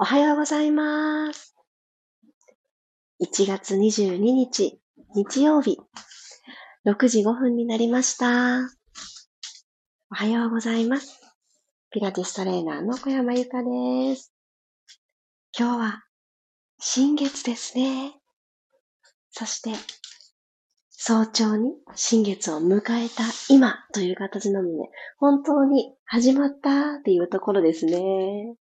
おはようございます。1月22日、日曜日、6時5分になりました。おはようございます。ピラティストレーナーの小山由かです。今日は新月ですね。そして、早朝に新月を迎えた今という形なので、本当に始まったっていうところですね。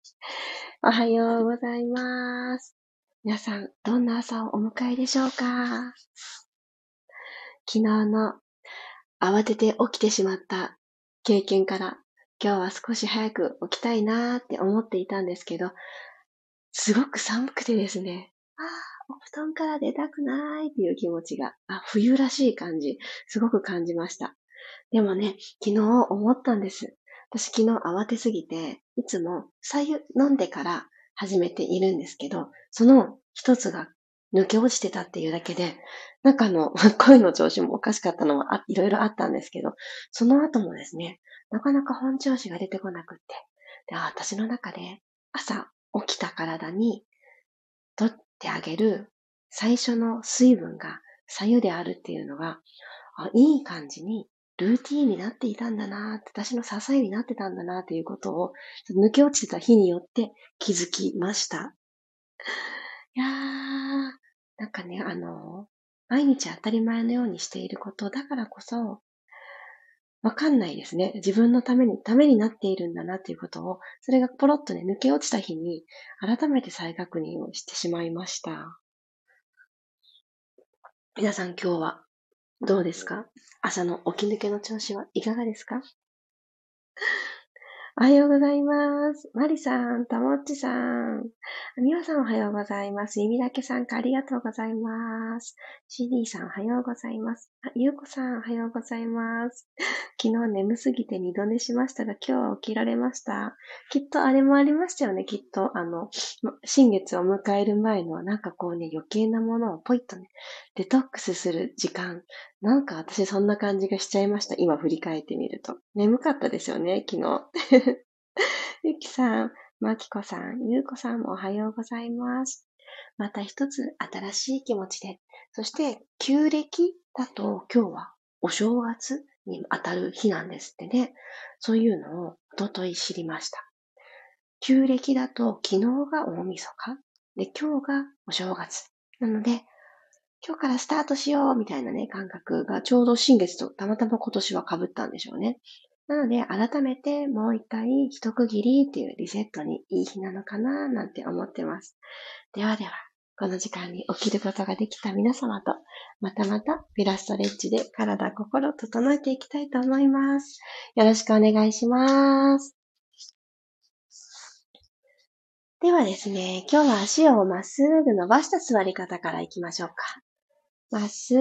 おはようございます。皆さん、どんな朝をお迎えでしょうか？昨日の慌てて起きてしまった経験から今日は少し早く起きたいなーって思っていたんですけど、すごく寒くてですね、ああ、お布団から出たくないっていう気持ちが、あ、冬らしい感じ、すごく感じました。でもね、昨日思ったんです。私昨日慌てすぎて、いつも左右飲んでから始めているんですけど、その一つが抜け落ちてたっていうだけで、中の 声の調子もおかしかったのはいろいろあったんですけど、その後もですね、なかなか本調子が出てこなくって、で私の中で朝起きた体に取ってあげる最初の水分が左右であるっていうのが、いい感じにルーティーンになっていたんだなって、私の支えになってたんだなということを、抜け落ちてた日によって気づきました。いやー、なんかね、あの、毎日当たり前のようにしていることだからこそ、わかんないですね。自分のために、ためになっているんだなっていうことを、それがポロッとね、抜け落ちた日に、改めて再確認をしてしまいました。皆さん今日はどうですか？朝の起き抜けの調子はいかがですか？おはようございます。マリさん、たもっちさん。みわさんおはようございます。みみだけさんかありがとうございます。シディさんおはようございます。あ、ゆうこさんおはようございます。昨日眠すぎて二度寝しましたが、今日は起きられました。きっとあれもありましたよね、きっと。あの、新月を迎える前のなんかこうね、余計なものをポイッとね、デトックスする時間。なんか私そんな感じがしちゃいました。今振り返ってみると。眠かったですよね、昨日。ゆきさん、まきこさん、ゆうこさんもおはようございます。また一つ新しい気持ちで。そして、旧暦だと今日はお正月に当たる日なんですってね。そういうのをおととい知りました。旧暦だと昨日が大晦日。で、今日がお正月。なので、今日からスタートしようみたいなね、感覚がちょうど新月とたまたま今年は被ったんでしょうね。なので、改めてもう一回一区切りっていうリセットにいい日なのかななんて思ってます。ではでは、この時間に起きることができた皆様と、またまたピラストレッチで体、心整えていきたいと思います。よろしくお願いします。ではですね、今日は足をまっすぐ伸ばした座り方からいきましょうか。まっす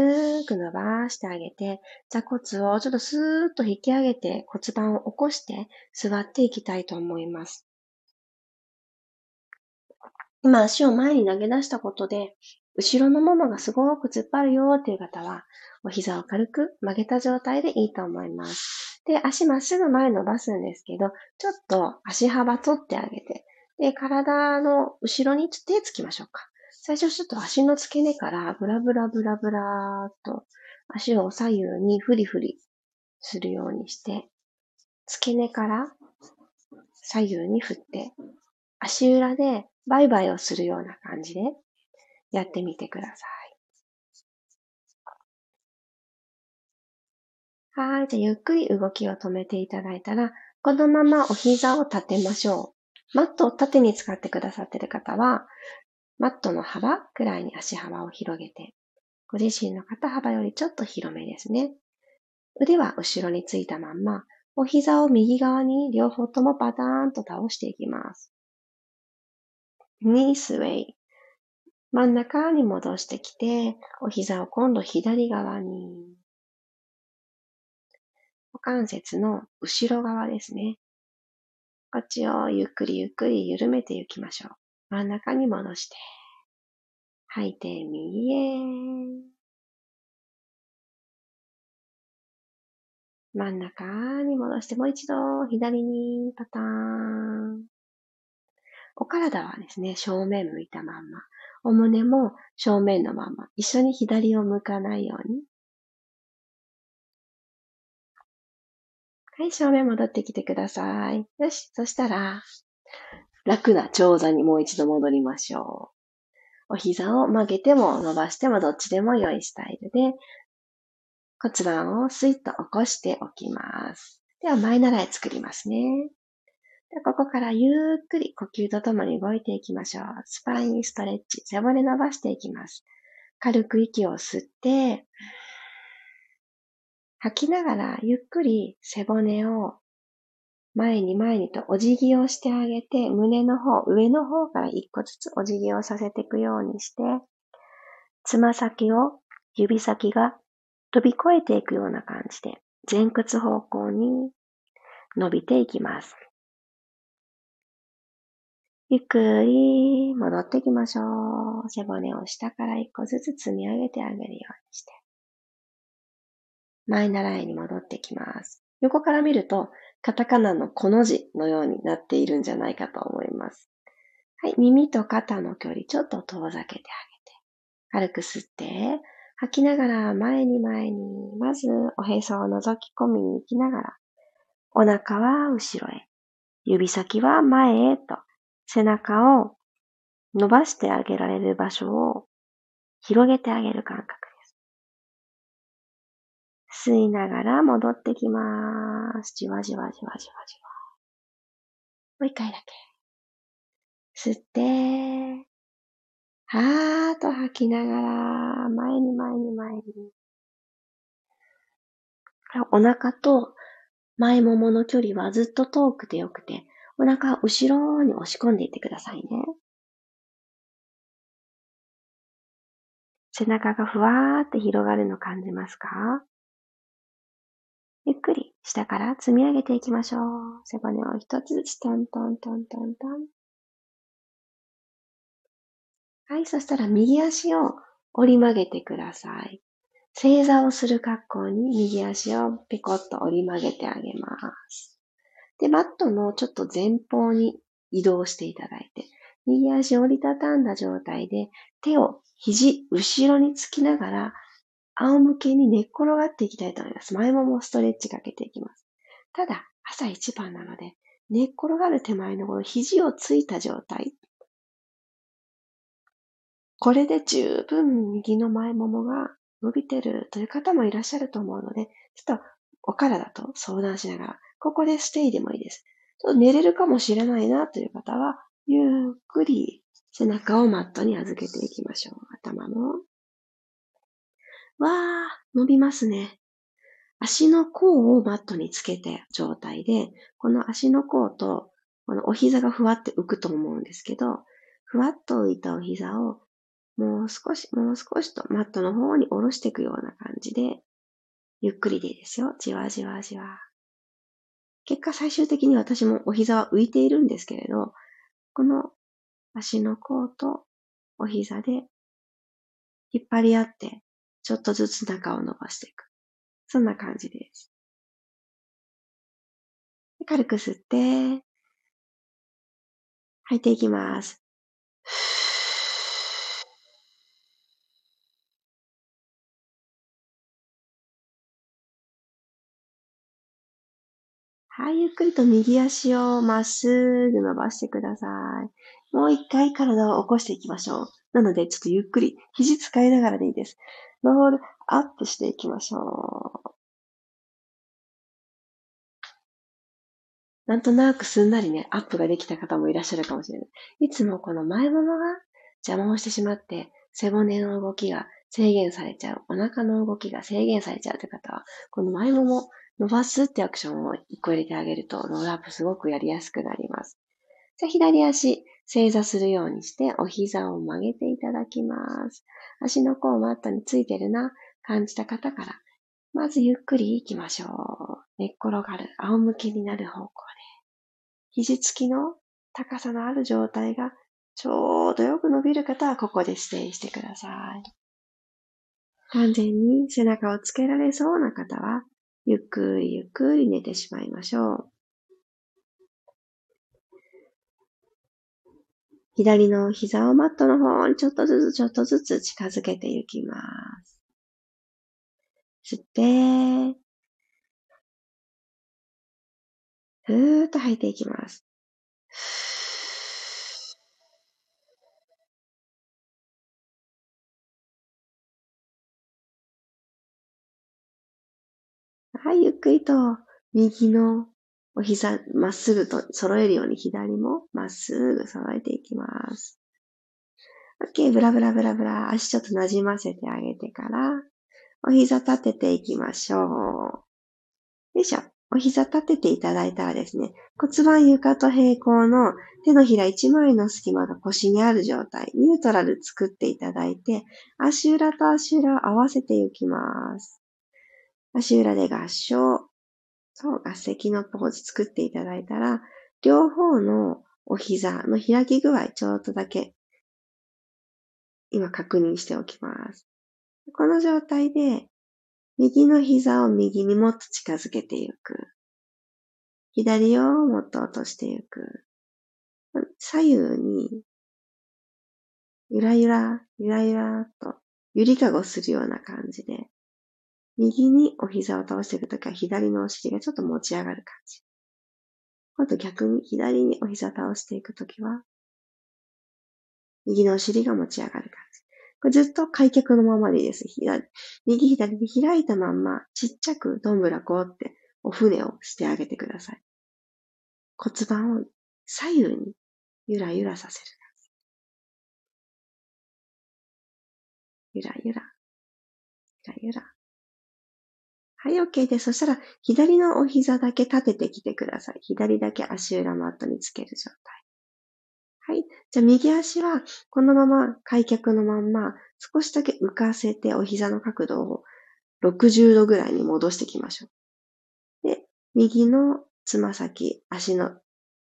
ぐ伸ばしてあげて、座骨をちょっとスーッと引き上げて骨盤を起こして座っていきたいと思います。今足を前に投げ出したことで、後ろのももがすごく突っ張るよっていう方は、お膝を軽く曲げた状態でいいと思います。で、足まっすぐ前伸ばすんですけど、ちょっと足幅取ってあげて、で、体の後ろに手つきましょうか。最初ちょっと足の付け根からブラブラブラブラーっと足を左右にフリフリするようにして、付け根から左右に振って、足裏でバイバイをするような感じでやってみてください。はい。じゃあ、ゆっくり動きを止めていただいたら、このままお膝を立てましょう。マットを縦に使ってくださっている方は、マットの幅くらいに足幅を広げて、ご自身の肩幅よりちょっと広めですね。腕は後ろについたまんま、お膝を右側に両方ともバターンと倒していきます。ニースウェイ。真ん中に戻してきて、お膝を今度左側に。股関節の後ろ側ですね。こっちをゆっくりゆっくり緩めていきましょう。真ん中に戻して。吐いて右へ。真ん中に戻してもう一度左にパターン。お体はですね、正面向いたまんま。お胸も正面のまま。一緒に左を向かないように。はい、正面戻ってきてください。よし、そしたら、楽な長座にもう一度戻りましょう。お膝を曲げても伸ばしてもどっちでも良いスタイルで、骨盤をスイッと起こしておきます。では、前習い作りますね。でここからゆっくり呼吸とともに動いていきましょう。スパインストレッチ、背骨伸ばしていきます。軽く息を吸って、吐きながらゆっくり背骨を前に前にとお辞儀をしてあげて、胸の方、上の方から一個ずつお辞儀をさせていくようにして、つま先を指先が飛び越えていくような感じで、前屈方向に伸びていきます。ゆっくり戻っていきましょう。背骨を下から一個ずつ積み上げてあげるようにして。前習いに戻ってきます。横から見ると、カタカナのこの字のようになっているんじゃないかと思います。はい、耳と肩の距離ちょっと遠ざけてあげて、軽く吸って、吐きながら前に前に、まずおへそを覗き込みに行きながら、お腹は後ろへ、指先は前へと背中を伸ばしてあげられる場所を広げてあげる感覚。吸いながら戻ってきます。じわじわじわじわじわ。もう一回だけ。吸って、はーっと吐きながら、前に前に前に。お腹と前ももの距離はずっと遠くてよくて、お腹後ろに押し込んでいってくださいね。背中がふわーって広がるの感じますか？下から積み上げていきましょう。背骨を一つずつトントントントントン。はい、そしたら右足を折り曲げてください。正座をする格好に右足をペコッと折り曲げてあげます。で、マットのちょっと前方に移動していただいて、右足を折りたたんだ状態で、手を肘、後ろにつきながら、仰向けに寝っ転がっていきたいと思います。前ももストレッチかけていきます。ただ、朝一番なので、寝っ転がる手前のこの肘をついた状態。これで十分右の前ももが伸びてるという方もいらっしゃると思うので、ちょっとお体と相談しながらここでステイでもいいです。ちょっと寝れるかもしれないなという方は、ゆっくり背中をマットに預けていきましょう。頭の。わー、伸びますね。足の甲をマットにつけた状態で、この足の甲と、このお膝がふわって浮くと思うんですけど、ふわっと浮いたお膝を、もう少し、もう少しとマットの方に下ろしていくような感じで、ゆっくりでいいですよ。じわじわじわ。結果最終的に私もお膝は浮いているんですけれど、この足の甲とお膝で引っ張り合って、ちょっとずつ中を伸ばしていく。そんな感じです。軽く吸って、吐いていきます。はい、ゆっくりと右足をまっすぐ伸ばしてください。もう一回体を起こしていきましょう。なので、ちょっとゆっくり、肘使いながらでいいです。ロールアップしていきましょう。なんとなくすんなりね、アップができた方もいらっしゃるかもしれない。いつもこの前ももが邪魔をしてしまって、背骨の動きが制限されちゃう、お腹の動きが制限されちゃうという方は、この前もも伸ばすってアクションを一個入れてあげると、ロールアップすごくやりやすくなります。じゃあ、左足、正座するようにして、お膝を曲げていただきます。足の甲マットについてるな、感じた方から、まずゆっくり行きましょう。寝っ転がる、仰向けになる方向で。肘つきの高さのある状態がちょうどよく伸びる方はここでステイしてください。完全に背中をつけられそうな方はゆっくりゆっくり寝てしまいましょう。左の膝をマットの方にちょっとずつちょっとずつ近づけていきます。吸って、ふーっと吐いていきます。はい、ゆっくりと右のお膝まっすぐと揃えるように左もまっすぐ揃えていきます。OK、ブラブラブラブラ、足ちょっと馴染ませてあげてから、お膝立てていきましょう。よいしょ。お膝立てていただいたらですね、骨盤床と平行の手のひら一枚の隙間が腰にある状態、ニュートラル作っていただいて、足裏と足裏を合わせていきます。足裏で合掌。そう、合席のポーズ作っていただいたら、両方のお膝の開き具合ちょっとだけ今確認しておきます。この状態で右の膝を右にもっと近づけていく。左をもっと落としていく。左右にゆらゆら、ゆらゆらとゆりかごするような感じで右にお膝を倒していくときは左のお尻がちょっと持ち上がる感じ。今度逆に左にお膝を倒していくときは、右のお尻が持ち上がる感じ。これずっと開脚のままでいいです。左右左に開いたまんま、ちっちゃくどんぶらこうってお船をしてあげてください。骨盤を左右にゆらゆらさせる。ゆらゆら、ゆらゆら。はい、OK です。そしたら、左のお膝だけ立ててきてください。左だけ足裏マットにつける状態。はい。じゃあ、右足は、このまま開脚のまんま、少しだけ浮かせて、お膝の角度を60度ぐらいに戻していきましょう。で、右のつま先、足の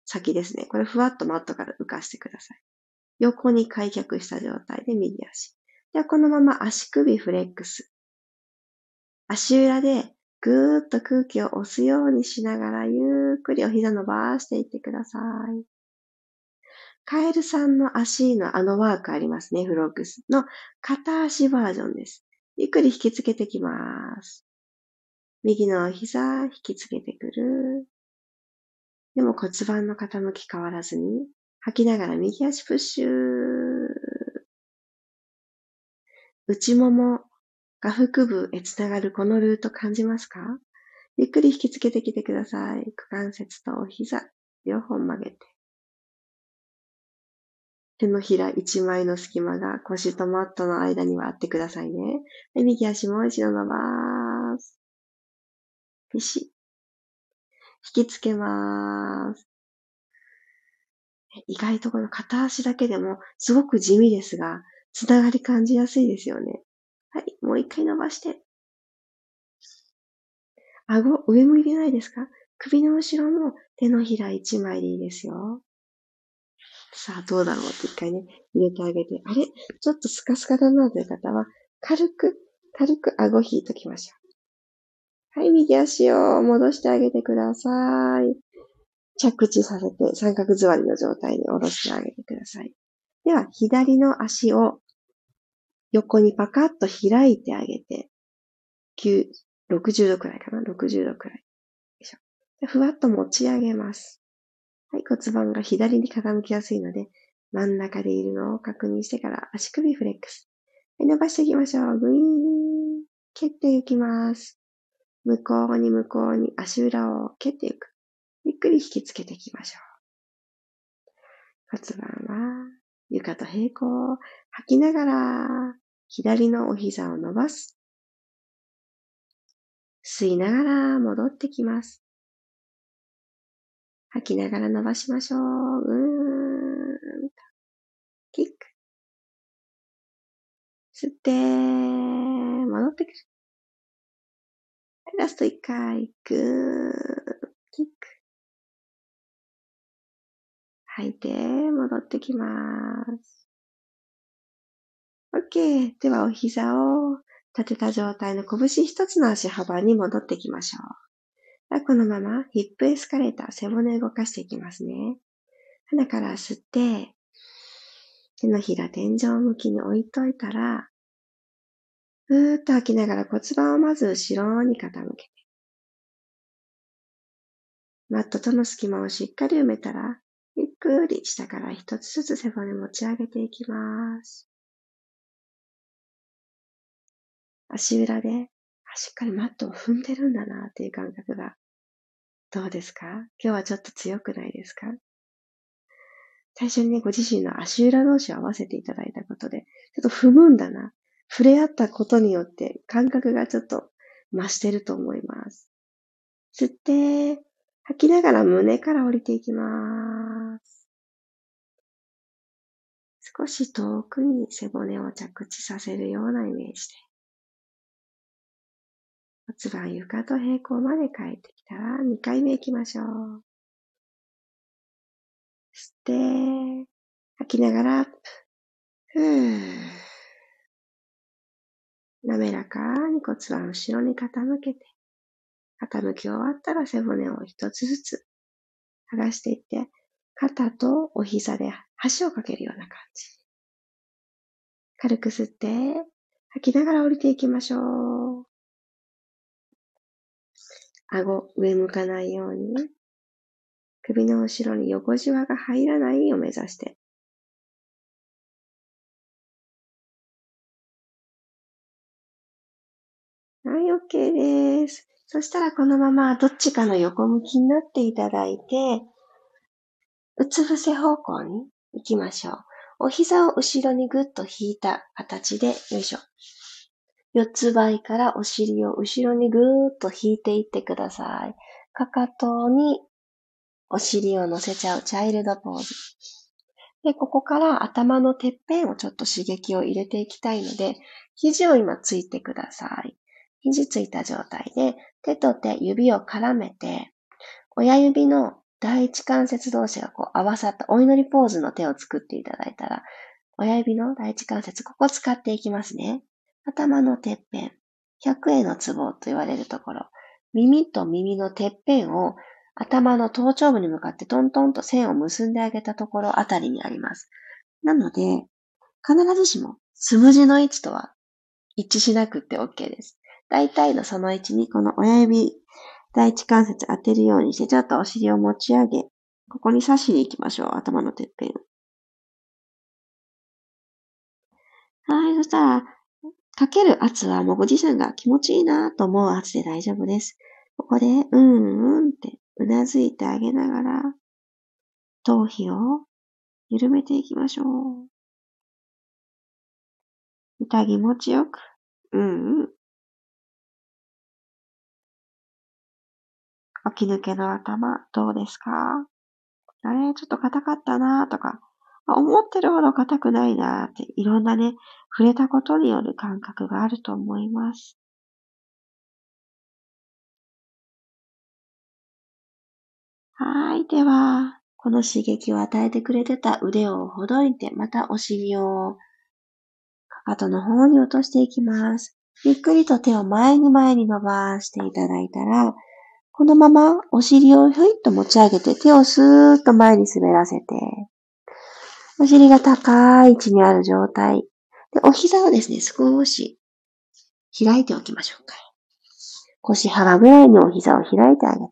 先ですね。これ、ふわっとマットから浮かしてください。横に開脚した状態で右足。では、このまま足首フレックス。足裏でぐーっと空気を押すようにしながらゆっくりお膝伸ばしていってください。カエルさんの足のあのワークありますね、フロックスの片足バージョンです。ゆっくり引きつけてきます。右の膝引きつけてくる。でも骨盤の傾き変わらずに吐きながら右足プッシュ。内もも下腹部へつながるこのルート感じますか？ゆっくり引きつけてきてください。股関節とお膝、両方曲げて。手のひら一枚の隙間が腰とマットの間にはあってくださいね。はい右足もう一度伸ばす。ピシ引きつけます。意外とこの片足だけでもすごく地味ですが、つながり感じやすいですよね。もう一回伸ばして。顎、上向いてないですか？首の後ろも手のひら一枚でいいですよ。さあ、どうだろうって一回ね、入れてあげて。あれ？ちょっとスカスカだなという方は、軽く、軽く顎引いときましょう。はい、右足を戻してあげてください。着地させて三角座りの状態に下ろしてあげてください。では、左の足を横にパカッと開いてあげて、9 60度くらいかな ?60 度くらい。よいしょふわっと持ち上げます。はい、骨盤が左に傾きやすいので、真ん中でいるのを確認してから足首フレックス。はい、伸ばしていきましょう。グイーン。蹴っていきます。向こうに向こうに足裏を蹴っていく。ゆっくり引きつけていきましょう。骨盤は床と平行。吐きながら左のお膝を伸ばす。吸いながら戻ってきます。吐きながら伸ばしましょう。うーんと。キック。吸って、戻ってくる。ラスト一回、グー、キック。吐いて、戻ってきます。OK。では、お膝を立てた状態の拳一つの足幅に戻っていきましょう。このままヒップエスカレーター、背骨動かしていきますね。鼻から吸って、手のひら天井向きに置いといたら、ふーっと吐きながら骨盤をまず後ろに傾けて、マットとの隙間をしっかり埋めたら、ゆっくり下から一つずつ背骨持ち上げていきます。足裏でしっかりマットを踏んでるんだなっていう感覚がどうですか？今日はちょっと強くないですか？最初にね、ご自身の足裏同士を合わせていただいたことで、ちょっと踏むんだな。触れ合ったことによって感覚がちょっと増してると思います。吸って、吐きながら胸から降りていきます。少し遠くに背骨を着地させるようなイメージで。骨盤床と平行まで帰ってきたら2回目行きましょう。吸って、吐きながら。ふー。滑らかに骨盤後ろに傾けて、傾き終わったら背骨を一つずつ剥がしていって、肩とお膝で橋をかけるような感じ。軽く吸って、吐きながら降りていきましょう。顎上向かないように首の後ろに横じわが入らないを目指して。はい、OK です。そしたらこのままどっちかの横向きになっていただいて、うつ伏せ方向に行きましょう。お膝を後ろにぐっと引いた形で、よいしょ。四つ倍からお尻を後ろにぐーっと引いていってください。かかとにお尻を乗せちゃうチャイルドポーズ。で、ここから頭のてっぺんをちょっと刺激を入れていきたいので、肘を今ついてください。肘ついた状態で、手と手、指を絡めて、親指の第一関節同士がこう合わさったお祈りポーズの手を作っていただいたら、親指の第一関節、ここ使っていきますね。頭のてっぺん、100円のツボと言われるところ、耳と耳のてっぺんを頭の頭頂部に向かってトントンと線を結んであげたところあたりにあります。なので、必ずしもスムジの位置とは一致しなくて OK です。大体のその位置にこの親指、第一関節当てるようにして、ちょっとお尻を持ち上げ、ここに刺しに行きましょう。頭のてっぺん。はい、そしたら、かける圧はもうご自身が気持ちいいなと思う圧で大丈夫です。ここで、うんうんってうなずいてあげながら、頭皮を緩めていきましょう。痛気持ちよく、うんうん。起き抜けの頭、どうですか？あれ、ちょっと硬かったなとか、思ってるほど硬くないなって、いろんなね、触れたことによる感覚があると思います。はい。では、この刺激を与えてくれてた腕をほどいて、またお尻をかかとの方に落としていきます。ゆっくりと手を前に前に伸ばしていただいたら、このままお尻をひょいっと持ち上げて手をスーッと前に滑らせて、お尻が高い位置にある状態。でお膝をですね、少し開いておきましょうか。腰幅ぐらいにお膝を開いてあげて。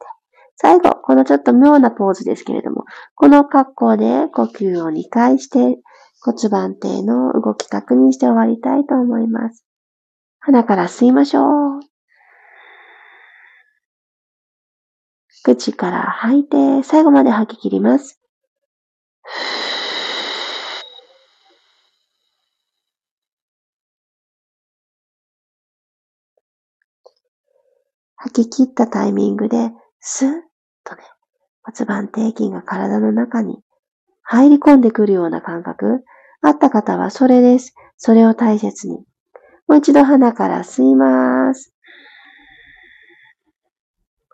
最後、このちょっと妙なポーズですけれども、この格好で呼吸を2回して骨盤底の動き確認して終わりたいと思います。鼻から吸いましょう。口から吐いて最後まで吐き切ります。吐き切ったタイミングで、スッとね、骨盤底筋が体の中に入り込んでくるような感覚、あった方はそれです。それを大切に。もう一度鼻から吸います。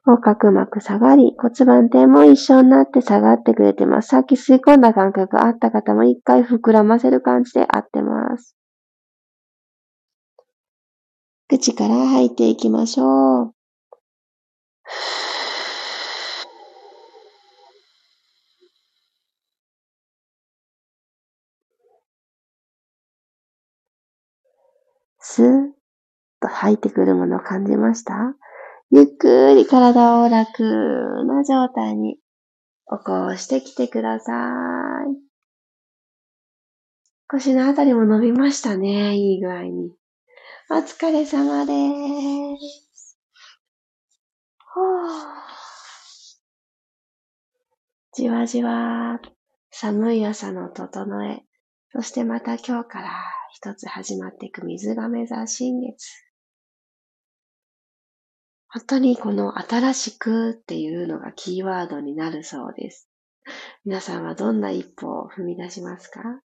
横隔膜下がり、骨盤底も一緒になって下がってくれてます。さっき吸い込んだ感覚あった方も一回膨らませる感じで合ってます。口から吐いていきましょう。スッと吐いてくるものを感じました？ゆっくり体を楽な状態に起こしてきてください。腰のあたりも伸びましたね。いい具合に。お疲れ様です。じわじわ寒い朝の整え、そしてまた今日から一つ始まっていく水亀座新月。本当にこの新しくっていうのがキーワードになるそうです。皆さんはどんな一歩を踏み出しますか？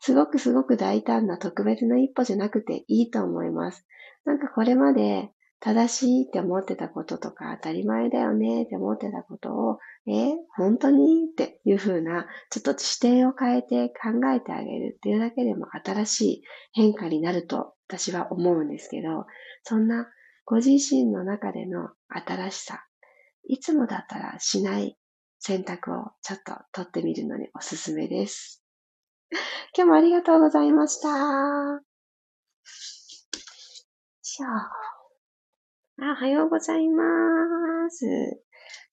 すごくすごく大胆な特別な一歩じゃなくていいと思います。なんかこれまで正しいって思ってたこととか当たり前だよねって思ってたことを、え本当に？っていう風な、ちょっと視点を変えて考えてあげるっていうだけでも新しい変化になると私は思うんですけど、そんなご自身の中での新しさ、いつもだったらしない選択をちょっと取ってみるのにおすすめです。今日もありがとうございました。あ、おはようございます。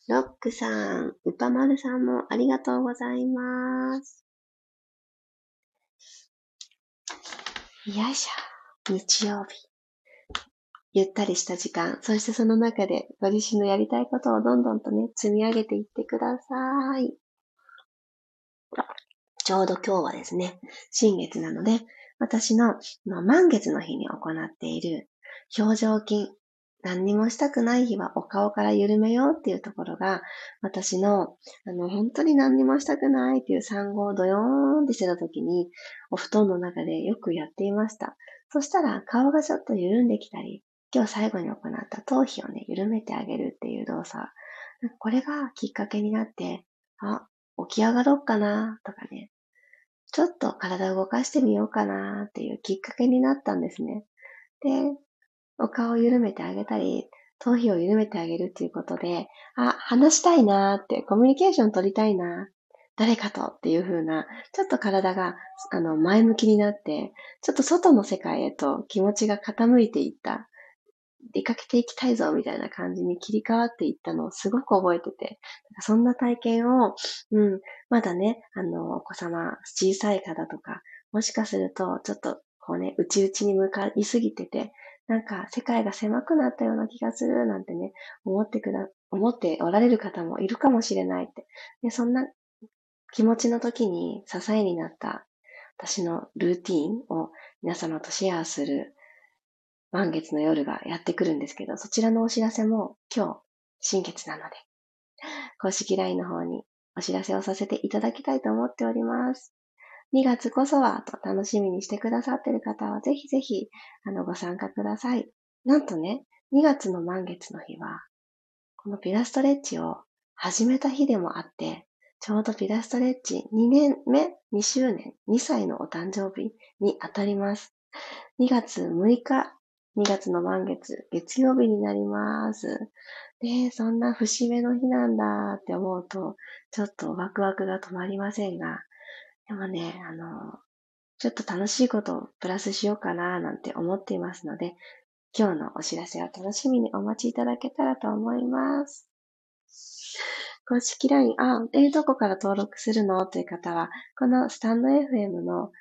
ロックさん、うぱまるさんもありがとうございます。よいしょ。日曜日。ゆったりした時間、そしてその中でご自身のやりたいことをどんどんとね、積み上げていってください。ちょうど今日はですね、新月なので、私の満月の日に行っている表情筋、何にもしたくない日はお顔から緩めようっていうところが、私の、あの、本当に何にもしたくないっていう産後をドヨーンってしてた時に、お布団の中でよくやっていました。そしたら顔がちょっと緩んできたり、今日最後に行った頭皮をね、緩めてあげるっていう動作。これがきっかけになって、あ、起き上がろうかなとかね、ちょっと体を動かしてみようかなっていうきっかけになったんですね。で、お顔を緩めてあげたり、頭皮を緩めてあげるっていうことで、あ、話したいなーって、コミュニケーション取りたいな誰かとっていう風な、ちょっと体が、あの、前向きになって、ちょっと外の世界へと気持ちが傾いていった、出かけていきたいぞみたいな感じに切り替わっていったのをすごく覚えてて、そんな体験を、うん、まだね、あの、お子様、小さい方とか、もしかすると、ちょっと、こうね、内々に向かいすぎてて、なんか世界が狭くなったような気がするなんてね、思ってくだ、思っておられる方もいるかもしれないって。で、そんな気持ちの時に支えになった私のルーティンを皆様とシェアする満月の夜がやってくるんですけど、そちらのお知らせも今日新月なので、公式 LINE の方にお知らせをさせていただきたいと思っております。2月こそはと楽しみにしてくださっている方は、ぜひぜひ、あの、ご参加ください。なんとね、2月の満月の日は、このピラストレッチを始めた日でもあって、ちょうどピラストレッチ2年目、2周年、2歳のお誕生日に当たります。2月6日、2月の満月、月曜日になります。で、そんな節目の日なんだって思うと、ちょっとワクワクが止まりませんが、でもね、あの、ちょっと楽しいことをプラスしようかななんて思っていますので、今日のお知らせを楽しみにお待ちいただけたらと思います。公式 LINE、あ、えー、どこから登録するの？という方は、このスタンド FM の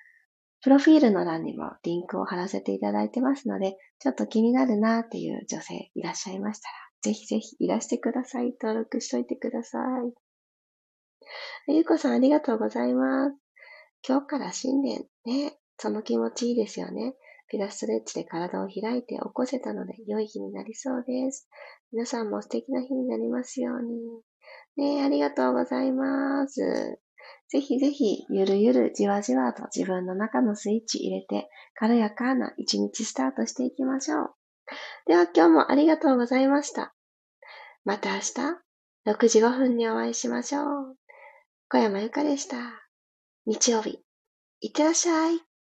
プロフィールの欄にもリンクを貼らせていただいてますので、ちょっと気になるなっていう女性いらっしゃいましたら、ぜひぜひいらしてください。登録しといてください。ゆうこさんありがとうございます。今日から新年ね、その気持ちいいですよね。ピラストレッチで体を開いて起こせたので良い日になりそうです。皆さんも素敵な日になりますように。ねありがとうございます。ぜひぜひ、ゆるゆるじわじわと自分の中のスイッチ入れて、軽やかな一日スタートしていきましょう。では今日もありがとうございました。また明日、6時5分にお会いしましょう。小山由かでした。日曜日、いってらっしゃい。